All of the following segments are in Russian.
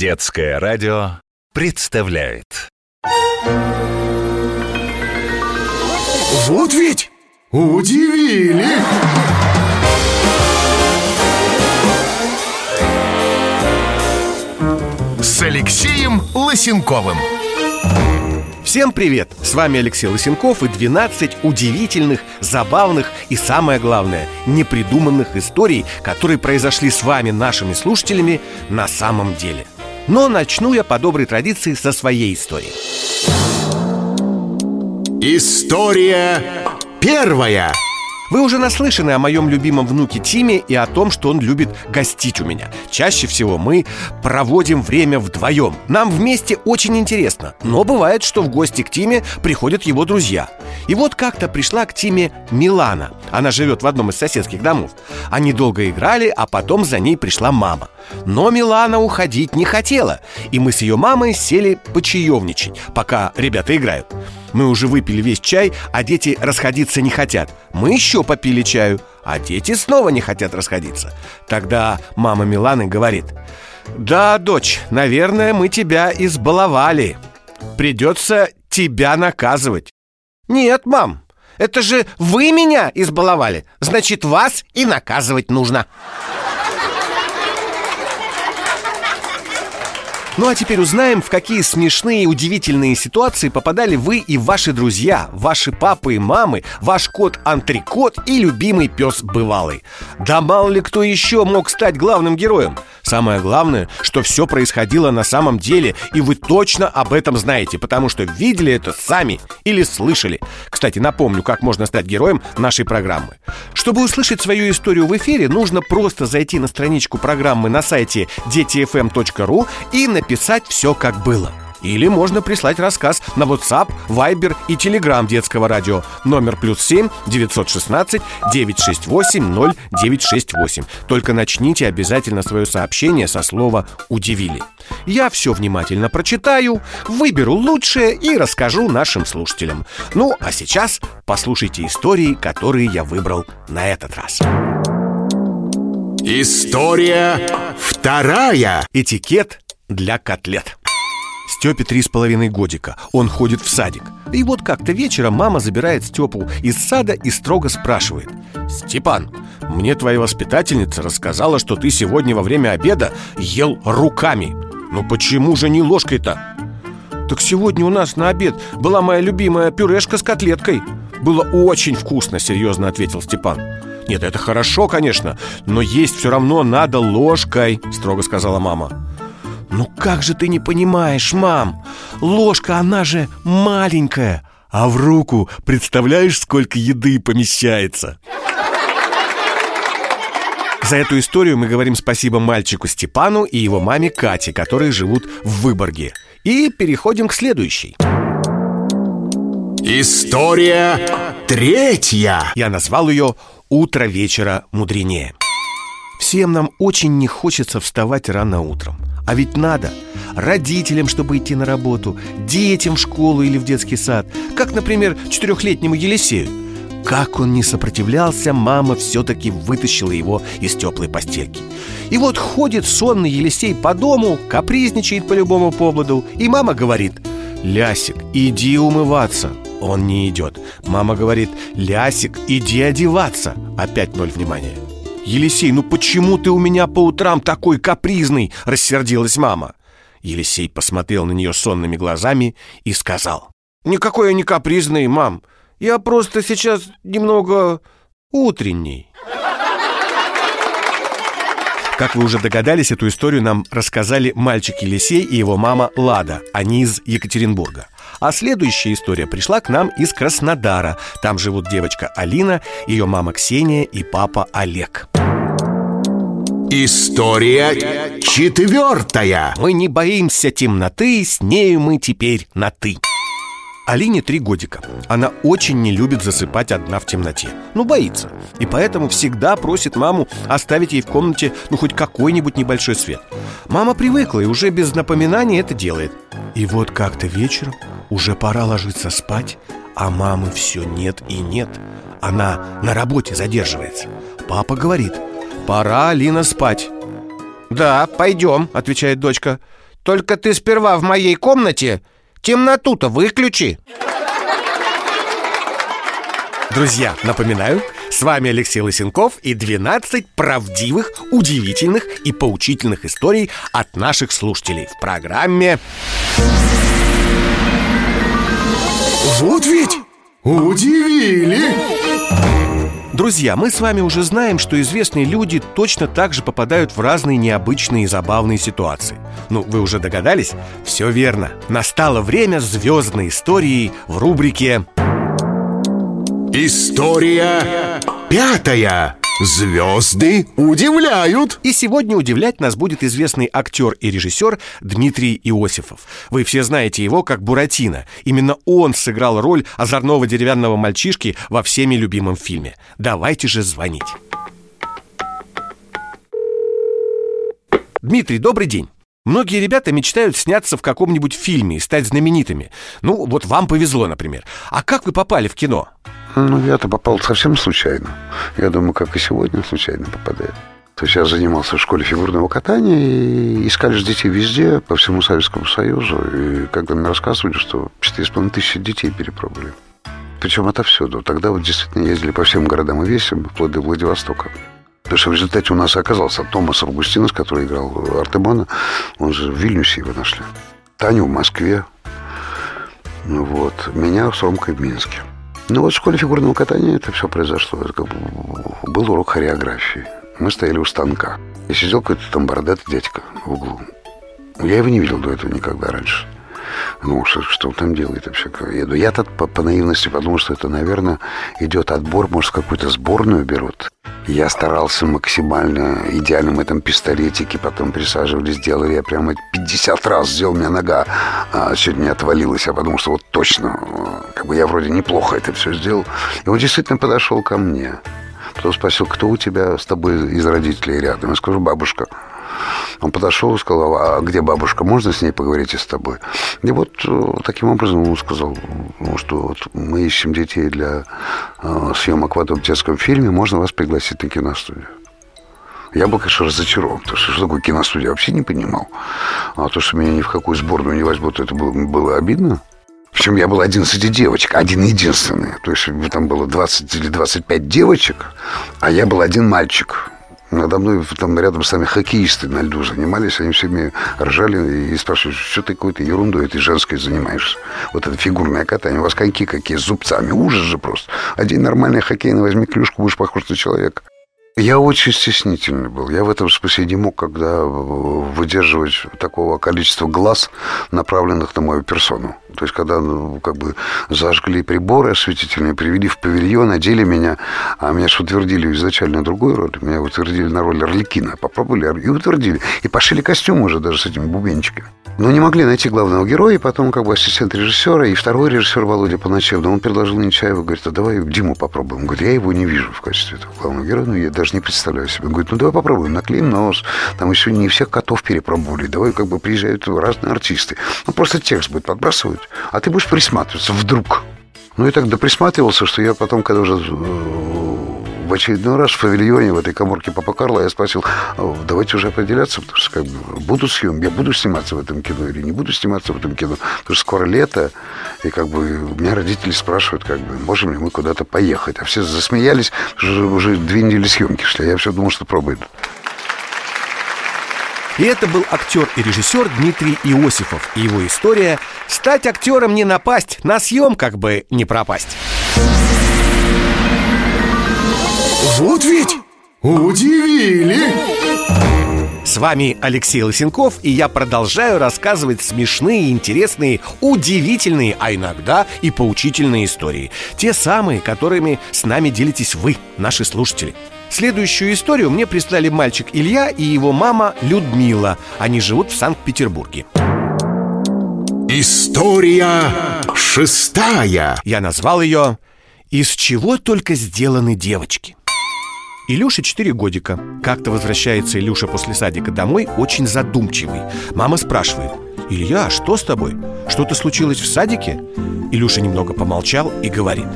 Детское радио представляет Вот ведь удивили! С Алексеем Лысенковым Всем привет! С вами Алексей Лысенков и 12 удивительных, забавных и, самое главное, непридуманных историй, которые произошли с вами, нашими слушателями, на самом деле. Но начну я по доброй традиции со своей истории. История первая Вы уже наслышаны о моем любимом внуке Тиме и о том, что он любит гостить у меня. Чаще всего мы проводим время вдвоем. Нам вместе очень интересно, но бывает, что в гости к Тиме приходят его друзья. И вот как-то пришла к Тиме Милана. Она живет в одном из соседских домов. Они долго играли, а потом за ней пришла мама. Но Милана уходить не хотела, и мы с ее мамой сели почаевничать, пока ребята играют. Мы уже выпили весь чай, а дети расходиться не хотят. Мы еще попили чаю, а дети снова не хотят расходиться. Тогда мама Миланы говорит Да, дочь, наверное, мы тебя избаловали Придется тебя наказывать Нет, мам, это же вы меня избаловали Значит, вас и наказывать нужно Ну а теперь узнаем, в какие смешные и удивительные ситуации попадали вы и ваши друзья, ваши папы и мамы, ваш кот-антрикот и любимый пес бывалый. Да мало ли кто еще мог стать главным героем. Самое главное, что все происходило на самом деле, и вы точно об этом знаете, потому что видели это сами или слышали. Кстати, напомню, как можно стать героем нашей программы. Чтобы услышать свою историю в эфире, нужно просто зайти на страничку программы на сайте детифм.ру и написать все как было. Или можно прислать рассказ на WhatsApp, Viber и Telegram детского радио номер плюс 7 916 968 0968. Только начните обязательно свое сообщение со слова «удивили». Я все внимательно прочитаю, выберу лучшее и расскажу нашим слушателям. Ну, а сейчас послушайте истории, которые я выбрал на этот раз. История вторая Этикет для котлет. Степе три с половиной годика. Он ходит в садик. И вот как-то вечером мама забирает Степу из сада и строго спрашивает. «Степан, мне твоя воспитательница рассказала, что ты сегодня во время обеда ел руками. Ну почему же не ложкой-то?» «Так сегодня у нас на обед была моя любимая пюрешка с котлеткой. Было очень вкусно», — серьезно ответил Степан. «Нет, это хорошо, конечно, но есть все равно надо ложкой», — строго сказала мама. «Ну как же ты не понимаешь, мам? Ложка, она же маленькая А в руку, представляешь, сколько еды помещается?» За эту историю мы говорим спасибо мальчику Степану и его маме Кате, которые живут в Выборге. И переходим к следующей. История третья Я назвал ее «Утро вечера мудренее». Всем нам очень не хочется вставать рано утром. А ведь надо родителям, чтобы идти на работу, детям в школу или в детский сад, как, например, четырехлетнему Елисею. Как он не сопротивлялся, мама все-таки вытащила его из теплой постельки. И вот ходит сонный Елисей по дому, капризничает по любому поводу, и мама говорит «Лясик, иди умываться». Он не идет. Мама говорит «Лясик, иди одеваться». Опять ноль внимания. «Елисей, ну почему ты у меня по утрам такой капризный?» — рассердилась мама. Елисей посмотрел на нее сонными глазами и сказал. «Никакой я не капризный, мам. Я просто сейчас немного утренний». Как вы уже догадались, эту историю нам рассказали мальчик Елисей и его мама Лада. Они из Екатеринбурга. А следующая история пришла к нам из Краснодара. Там живут девочка Алина, ее мама Ксения и папа Олег. История четвертая Мы не боимся темноты, с нею мы теперь на «ты». Алине три годика. Она очень не любит засыпать одна в темноте. Ну, боится. И поэтому всегда просит маму оставить ей в комнате ну хоть какой-нибудь небольшой свет. Мама привыкла и уже без напоминаний это делает. И вот как-то вечером уже пора ложиться спать, а мамы все нет и нет. Она на работе задерживается. Папа говорит, пора, Алина, спать. «Да, пойдем», — отвечает дочка. Только ты сперва в моей комнате темноту-то выключи Друзья, напоминаю, с вами Алексей Лысенков и 12 правдивых, удивительных и поучительных историй от наших слушателей в программе Вот ведь удивили! Друзья, мы с вами уже знаем, что известные люди точно так же попадают в разные необычные и забавные ситуации. Ну, вы уже догадались? Все верно. Настало время звездной истории в рубрике История пятая. Звезды удивляют. И сегодня удивлять нас будет известный актер и режиссер Дмитрий Иосифов. Вы все знаете его как Буратино. Именно он сыграл роль озорного деревянного мальчишки во всеми любимом фильме. Давайте же звонить. Дмитрий, добрый день. Многие ребята мечтают сняться в каком-нибудь фильме и стать знаменитыми. Ну, вот вам повезло, например. А как вы попали в кино? Ну, я-то попал совсем случайно. Я думаю, как и сегодня случайно попадает. То есть я занимался в школе фигурного катания, и искали же детей везде, по всему Советскому Союзу. И когда мне рассказывали, что 4,5 тысячи детей перепробовали. Причем отовсюду. Тогда вот действительно ездили по всем городам и весям, вплоть до Владивостока. Потому что в результате у нас оказался Томас Августинос, который играл Артемона. Он же в Вильнюсе его нашли. Таню в Москве. Ну вот. Меня с Ромкой в Минске. Ну вот в школе фигурного катания это все произошло. Это как бы был урок хореографии. Мы стояли у станка. И сидел какой-то там бородатый дядька в углу. Я его не видел до этого никогда раньше. Ну, что, что он там делает вообще? Я, я тут по, по наивности подумал, что это, наверное, идет отбор, может, какую-то сборную берут. Я старался максимально идеальным этом пистолетике, потом присаживались, делали. Я прямо 50 раз сделал, у меня нога а, не отвалилась. Я подумал, что вот точно, как бы я вроде неплохо это все сделал. И он действительно подошел ко мне. Потом спросил, кто у тебя с тобой из родителей рядом? Я скажу, бабушка. Он подошел и сказал, а где бабушка, можно с ней поговорить и с тобой? И вот э, таким образом он сказал, ну, что вот мы ищем детей для э, съемок в этом детском фильме, можно вас пригласить на киностудию. Я был, конечно, разочарован, потому что что такое киностудия, вообще не понимал. А то, что меня ни в какую сборную не возьмут, это было, было обидно. Причем я был один среди девочек, один единственный. То есть там было 20 или 25 девочек, а я был один мальчик. Надо мной там рядом с нами хоккеисты на льду занимались, они всеми ржали и спрашивали, что ты какой-то ерундой этой женской занимаешься. Вот это фигурное катание, у вас коньки какие, с зубцами, ужас же просто. Один нормальный хоккейный возьми клюшку, будешь похож на человека. Я очень стеснительный был. Я в этом смысле не мог, когда выдерживать такого количества глаз, направленных на мою персону. То есть, когда ну, как бы зажгли приборы осветительные, привели в павильон, одели меня, а меня же утвердили изначально другую роль. Меня утвердили на роль Орликина. Попробовали и утвердили. И пошили костюм уже даже с этими бубенчиками. Но не могли найти главного героя, и потом как бы ассистент режиссера, и второй режиссер Володя Поначев, он предложил Нечаеву, говорит, а давай Диму попробуем. Он говорит, я его не вижу в качестве этого главного героя, ну я даже не представляю себе. Он говорит, ну давай попробуем, наклеим нос, там еще не всех котов перепробовали, давай как бы приезжают разные артисты. Ну просто текст будет подбрасывать, а ты будешь присматриваться вдруг. Ну и так доприсматривался, что я потом, когда уже э, в очередной раз в павильоне в этой коморке Папа Карла я спросил, давайте уже определяться, потому что как бы буду съем, я буду сниматься в этом кино или не буду сниматься в этом кино, потому что скоро лето, и как бы у меня родители спрашивают, как бы, можем ли мы куда-то поехать, а все засмеялись, уже, уже две недели съемки шли, я все думал, что пробуют. И это был актер и режиссер Дмитрий Иосифов и его история «Стать актером не напасть, на съем как бы не пропасть». Вот ведь удивили! С вами Алексей Лысенков, и я продолжаю рассказывать смешные, интересные, удивительные, а иногда и поучительные истории. Те самые, которыми с нами делитесь вы, наши слушатели. Следующую историю мне прислали мальчик Илья и его мама Людмила. Они живут в Санкт-Петербурге. История шестая. Я назвал ее «Из чего только сделаны девочки». Илюше 4 годика. Как-то возвращается Илюша после садика домой очень задумчивый. Мама спрашивает, «Илья, а что с тобой? Что-то случилось в садике?» Илюша немного помолчал и говорит,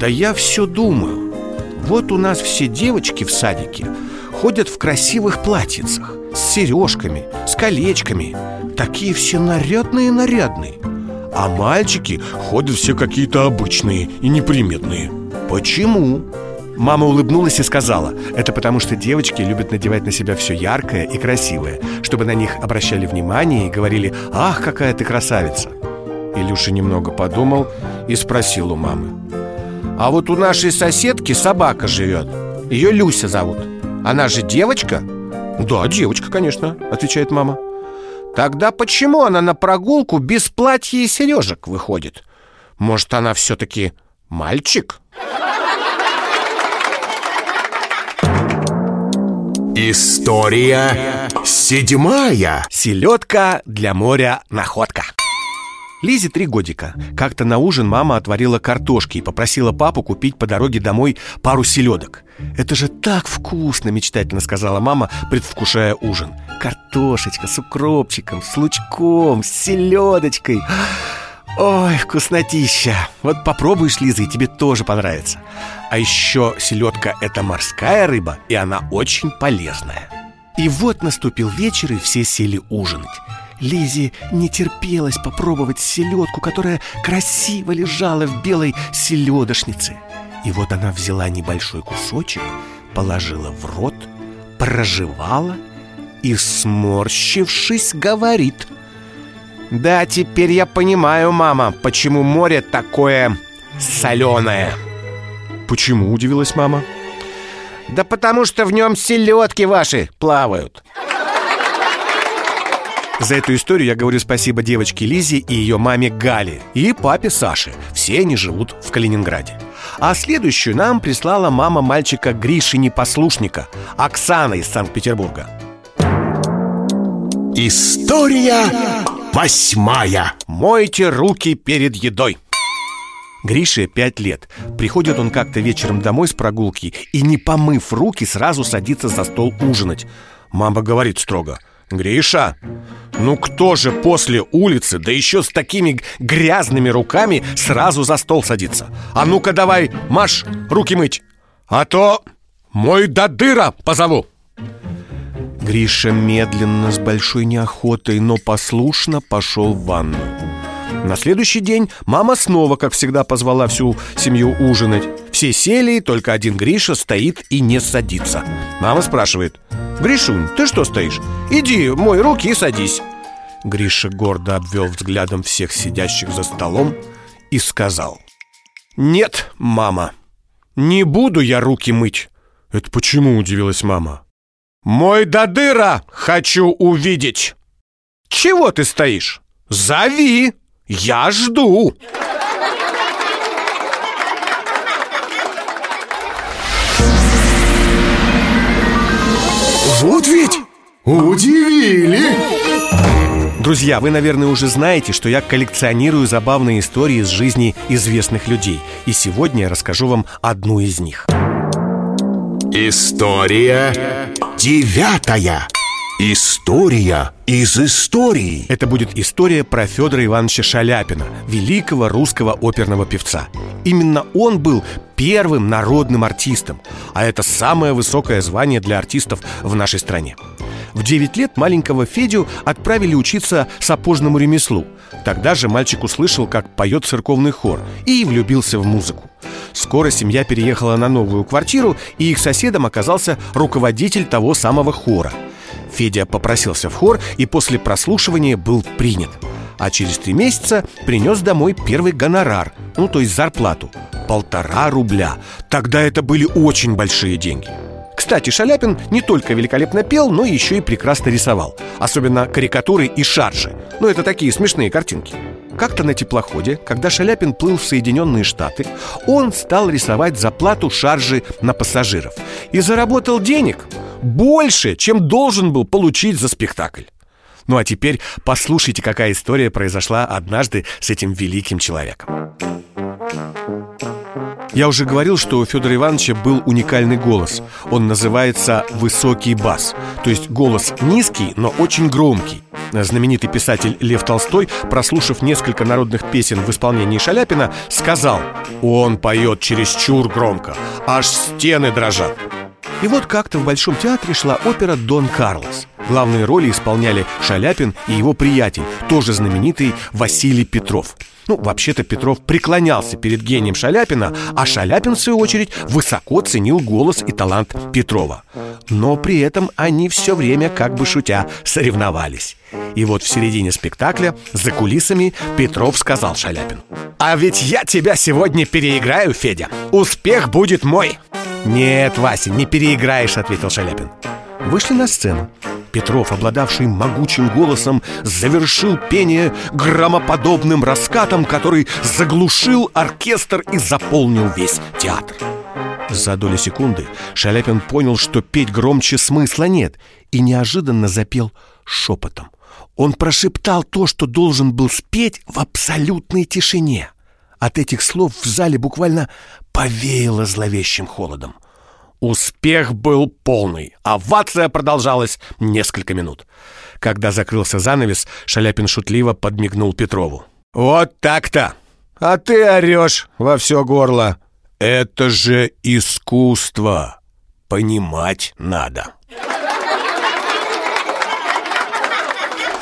«Да я все думаю. Вот у нас все девочки в садике ходят в красивых платьицах. с сережками, с колечками Такие все нарядные-нарядные А мальчики ходят все какие-то обычные и неприметные Почему? Мама улыбнулась и сказала Это потому, что девочки любят надевать на себя все яркое и красивое Чтобы на них обращали внимание и говорили «Ах, какая ты красавица!» Илюша немного подумал и спросил у мамы А вот у нашей соседки собака живет Ее Люся зовут Она же девочка? Да, девочка, конечно, отвечает мама Тогда почему она на прогулку без платья и сережек выходит? Может, она все-таки мальчик? История седьмая. Селедка для моря находка. Лизе три годика. Как-то на ужин мама отварила картошки и попросила папу купить по дороге домой пару селедок. «Это же так вкусно!» – мечтательно сказала мама, предвкушая ужин. «Картошечка с укропчиком, с лучком, с селедочкой!» Ой, вкуснотища! Вот попробуешь, Лиза, и тебе тоже понравится. А еще селедка – это морская рыба, и она очень полезная. И вот наступил вечер, и все сели ужинать. Лизе не терпелось попробовать селедку, которая красиво лежала в белой селедошнице И вот она взяла небольшой кусочек, положила в рот, прожевала и, сморщившись, говорит – да, теперь я понимаю, мама, почему море такое соленое. Почему, удивилась мама? Да потому что в нем селедки ваши плавают. За эту историю я говорю спасибо девочке Лизе и ее маме Гале и папе Саше. Все они живут в Калининграде. А следующую нам прислала мама мальчика Гриши Непослушника, Оксана из Санкт-Петербурга. История восьмая. Мойте руки перед едой. Грише пять лет. Приходит он как-то вечером домой с прогулки и, не помыв руки, сразу садится за стол ужинать. Мама говорит строго «Гриша, ну кто же после улицы, да еще с такими грязными руками сразу за стол садится? А ну-ка давай, Маш, руки мыть, а то мой дадыра позову!» Гриша медленно, с большой неохотой, но послушно пошел в ванну. На следующий день мама снова, как всегда, позвала всю семью ужинать. Все сели, только один Гриша стоит и не садится. Мама спрашивает, «Гришунь, ты что стоишь? Иди, мой руки и садись». Гриша гордо обвел взглядом всех сидящих за столом и сказал, «Нет, мама, не буду я руки мыть». «Это почему?» – удивилась мама. Мой Дадыра хочу увидеть Чего ты стоишь? Зови! Я жду! Вот ведь удивили! Друзья, вы, наверное, уже знаете, что я коллекционирую забавные истории из жизни известных людей. И сегодня я расскажу вам одну из них. История девятая. История из истории. Это будет история про Федора Ивановича Шаляпина, великого русского оперного певца. Именно он был первым народным артистом, а это самое высокое звание для артистов в нашей стране. В 9 лет маленького Федю отправили учиться сапожному ремеслу. Тогда же мальчик услышал, как поет церковный хор, и влюбился в музыку. Скоро семья переехала на новую квартиру, и их соседом оказался руководитель того самого хора. Федя попросился в хор и после прослушивания был принят. А через три месяца принес домой первый гонорар, ну то есть зарплату. Полтора рубля. Тогда это были очень большие деньги. Кстати, Шаляпин не только великолепно пел, но еще и прекрасно рисовал. Особенно карикатуры и шаржи. Ну, это такие смешные картинки. Как-то на теплоходе, когда Шаляпин плыл в Соединенные Штаты, он стал рисовать заплату шаржи на пассажиров и заработал денег больше, чем должен был получить за спектакль. Ну а теперь послушайте, какая история произошла однажды с этим великим человеком. Я уже говорил, что у Федора Ивановича был уникальный голос. Он называется «высокий бас», то есть голос низкий, но очень громкий. Знаменитый писатель Лев Толстой, прослушав несколько народных песен в исполнении Шаляпина, сказал «Он поет чересчур громко, аж стены дрожат». И вот как-то в Большом театре шла опера «Дон Карлос». Главные роли исполняли Шаляпин и его приятель, тоже знаменитый Василий Петров. Ну, вообще-то Петров преклонялся перед гением Шаляпина, а Шаляпин, в свою очередь, высоко ценил голос и талант Петрова. Но при этом они все время, как бы шутя, соревновались. И вот в середине спектакля, за кулисами, Петров сказал Шаляпину «А ведь я тебя сегодня переиграю, Федя! Успех будет мой!» «Нет, Вася, не переиграешь», — ответил Шаляпин Вышли на сцену Петров, обладавший могучим голосом, завершил пение громоподобным раскатом, который заглушил оркестр и заполнил весь театр. За доли секунды Шаляпин понял, что петь громче смысла нет, и неожиданно запел шепотом. Он прошептал то, что должен был спеть в абсолютной тишине. От этих слов в зале буквально повеяло зловещим холодом. Успех был полный. Овация продолжалась несколько минут. Когда закрылся занавес, Шаляпин шутливо подмигнул Петрову. «Вот так-то! А ты орешь во все горло! Это же искусство! Понимать надо!»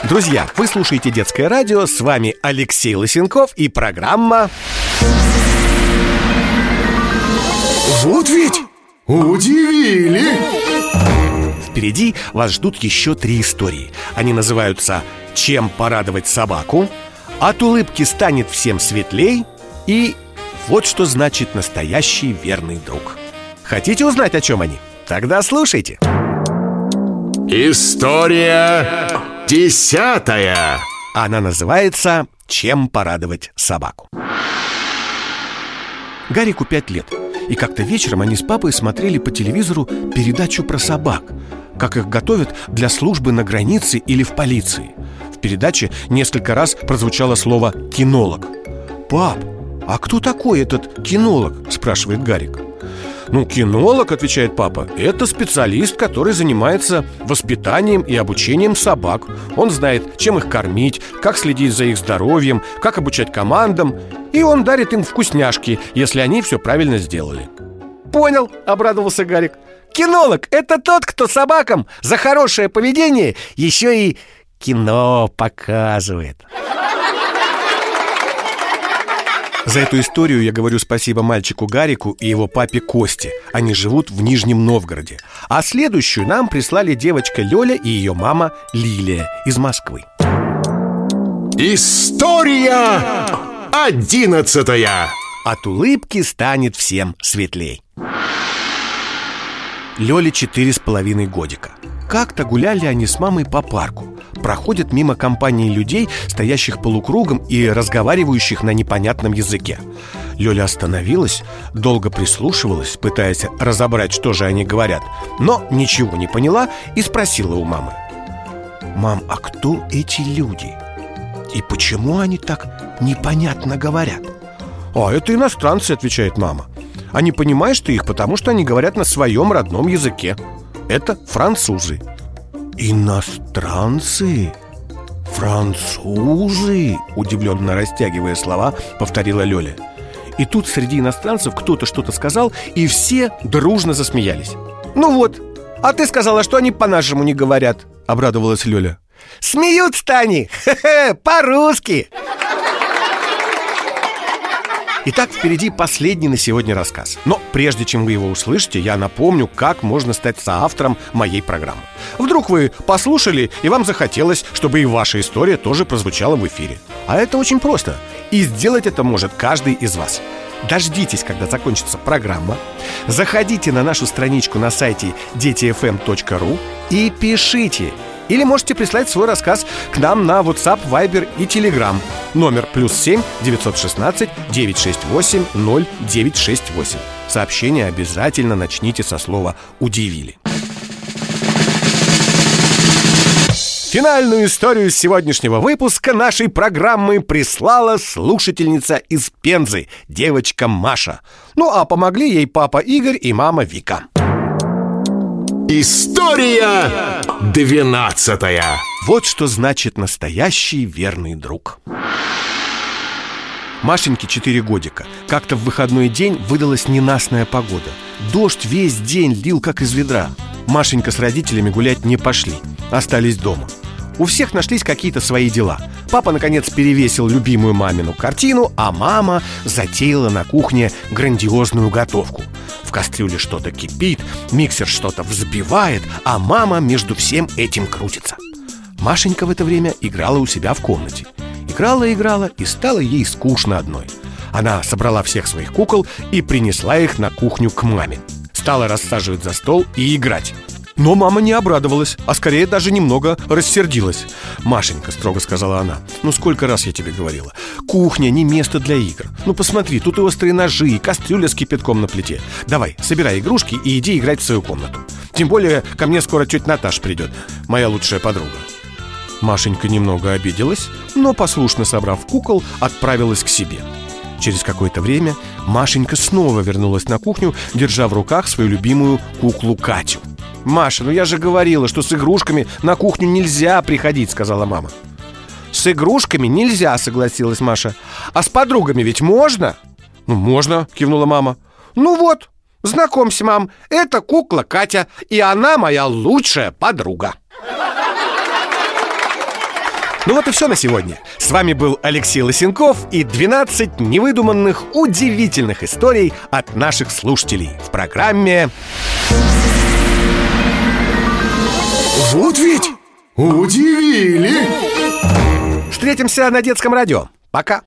Друзья, вы слушаете «Детское радио», с вами Алексей Лысенков и программа... Вот ведь! Удивили! Впереди вас ждут еще три истории. Они называются «Чем порадовать собаку?», «От улыбки станет всем светлей» и «Вот что значит настоящий верный друг». Хотите узнать, о чем они? Тогда слушайте. История десятая. Она называется «Чем порадовать собаку?». Гарику пять лет – и как-то вечером они с папой смотрели по телевизору передачу про собак Как их готовят для службы на границе или в полиции. В передаче несколько раз прозвучало слово «кинолог» «Пап, а кто такой этот кинолог?» – спрашивает Гарик ну, кинолог, отвечает папа, это специалист, который занимается воспитанием и обучением собак. Он знает, чем их кормить, как следить за их здоровьем, как обучать командам. И он дарит им вкусняшки, если они все правильно сделали. Понял, обрадовался Гарик. Кинолог – это тот, кто собакам за хорошее поведение еще и кино показывает. За эту историю я говорю спасибо мальчику Гарику и его папе Косте. Они живут в Нижнем Новгороде. А следующую нам прислали девочка Лёля и ее мама Лилия из Москвы. История одиннадцатая. От улыбки станет всем светлей. Лёле четыре с половиной годика. Как-то гуляли они с мамой по парку проходят мимо компании людей, стоящих полукругом и разговаривающих на непонятном языке. Лёля остановилась, долго прислушивалась, пытаясь разобрать, что же они говорят, но ничего не поняла и спросила у мамы. «Мам, а кто эти люди? И почему они так непонятно говорят?» «А, это иностранцы», — отвечает мама А не понимаешь ты их, потому что они говорят на своем родном языке Это французы «Иностранцы? Французы?» Удивленно растягивая слова, повторила Лёля И тут среди иностранцев кто-то что-то сказал, и все дружно засмеялись «Ну вот, а ты сказала, что они по-нашему не говорят», — обрадовалась Лёля «Смеются-то они! По-русски!» Итак, впереди последний на сегодня рассказ. Но прежде чем вы его услышите, я напомню, как можно стать соавтором моей программы. Вдруг вы послушали, и вам захотелось, чтобы и ваша история тоже прозвучала в эфире. А это очень просто. И сделать это может каждый из вас. Дождитесь, когда закончится программа. Заходите на нашу страничку на сайте детифм.ру и пишите – или можете прислать свой рассказ к нам на WhatsApp, Viber и Telegram. Номер плюс 7 916 968 0968. Сообщение обязательно начните со слова «удивили». Финальную историю сегодняшнего выпуска нашей программы прислала слушательница из Пензы, девочка Маша. Ну а помогли ей папа Игорь и мама Вика. История двенадцатая. Вот что значит настоящий верный друг. Машеньке 4 годика. Как-то в выходной день выдалась ненастная погода. Дождь весь день лил как из ведра. Машенька с родителями гулять не пошли. Остались дома у всех нашлись какие-то свои дела. Папа, наконец, перевесил любимую мамину картину А мама затеяла на кухне грандиозную готовку. В кастрюле что-то кипит, миксер что-то взбивает А мама между всем этим крутится. Машенька в это время играла у себя в комнате. Играла-играла, и стало ей скучно одной. Она собрала всех своих кукол и принесла их на кухню к маме. Стала рассаживать за стол и играть но мама не обрадовалась, а скорее даже немного рассердилась. «Машенька», — строго сказала она, — «ну сколько раз я тебе говорила Кухня не место для игр. Ну посмотри, тут и острые ножи, и кастрюля с кипятком на плите. Давай, собирай игрушки и иди играть в свою комнату. Тем более ко мне скоро тетя Наташа придет, моя лучшая подруга Машенька немного обиделась, но, послушно собрав кукол, отправилась к себе. Через какое-то время Машенька снова вернулась на кухню, держа в руках свою любимую куклу Катю – «Маша, ну я же говорила, что с игрушками на кухню нельзя приходить», — сказала мама. «С игрушками нельзя», — согласилась Маша. «А с подругами ведь можно?» «Ну, можно», — кивнула мама. «Ну вот, знакомься, мам, это кукла Катя, и она моя лучшая подруга». Ну вот и все на сегодня. С вами был Алексей Лосенков и 12 невыдуманных, удивительных историй от наших слушателей в программе Вот ведь удивили! Встретимся на детском радио. Пока.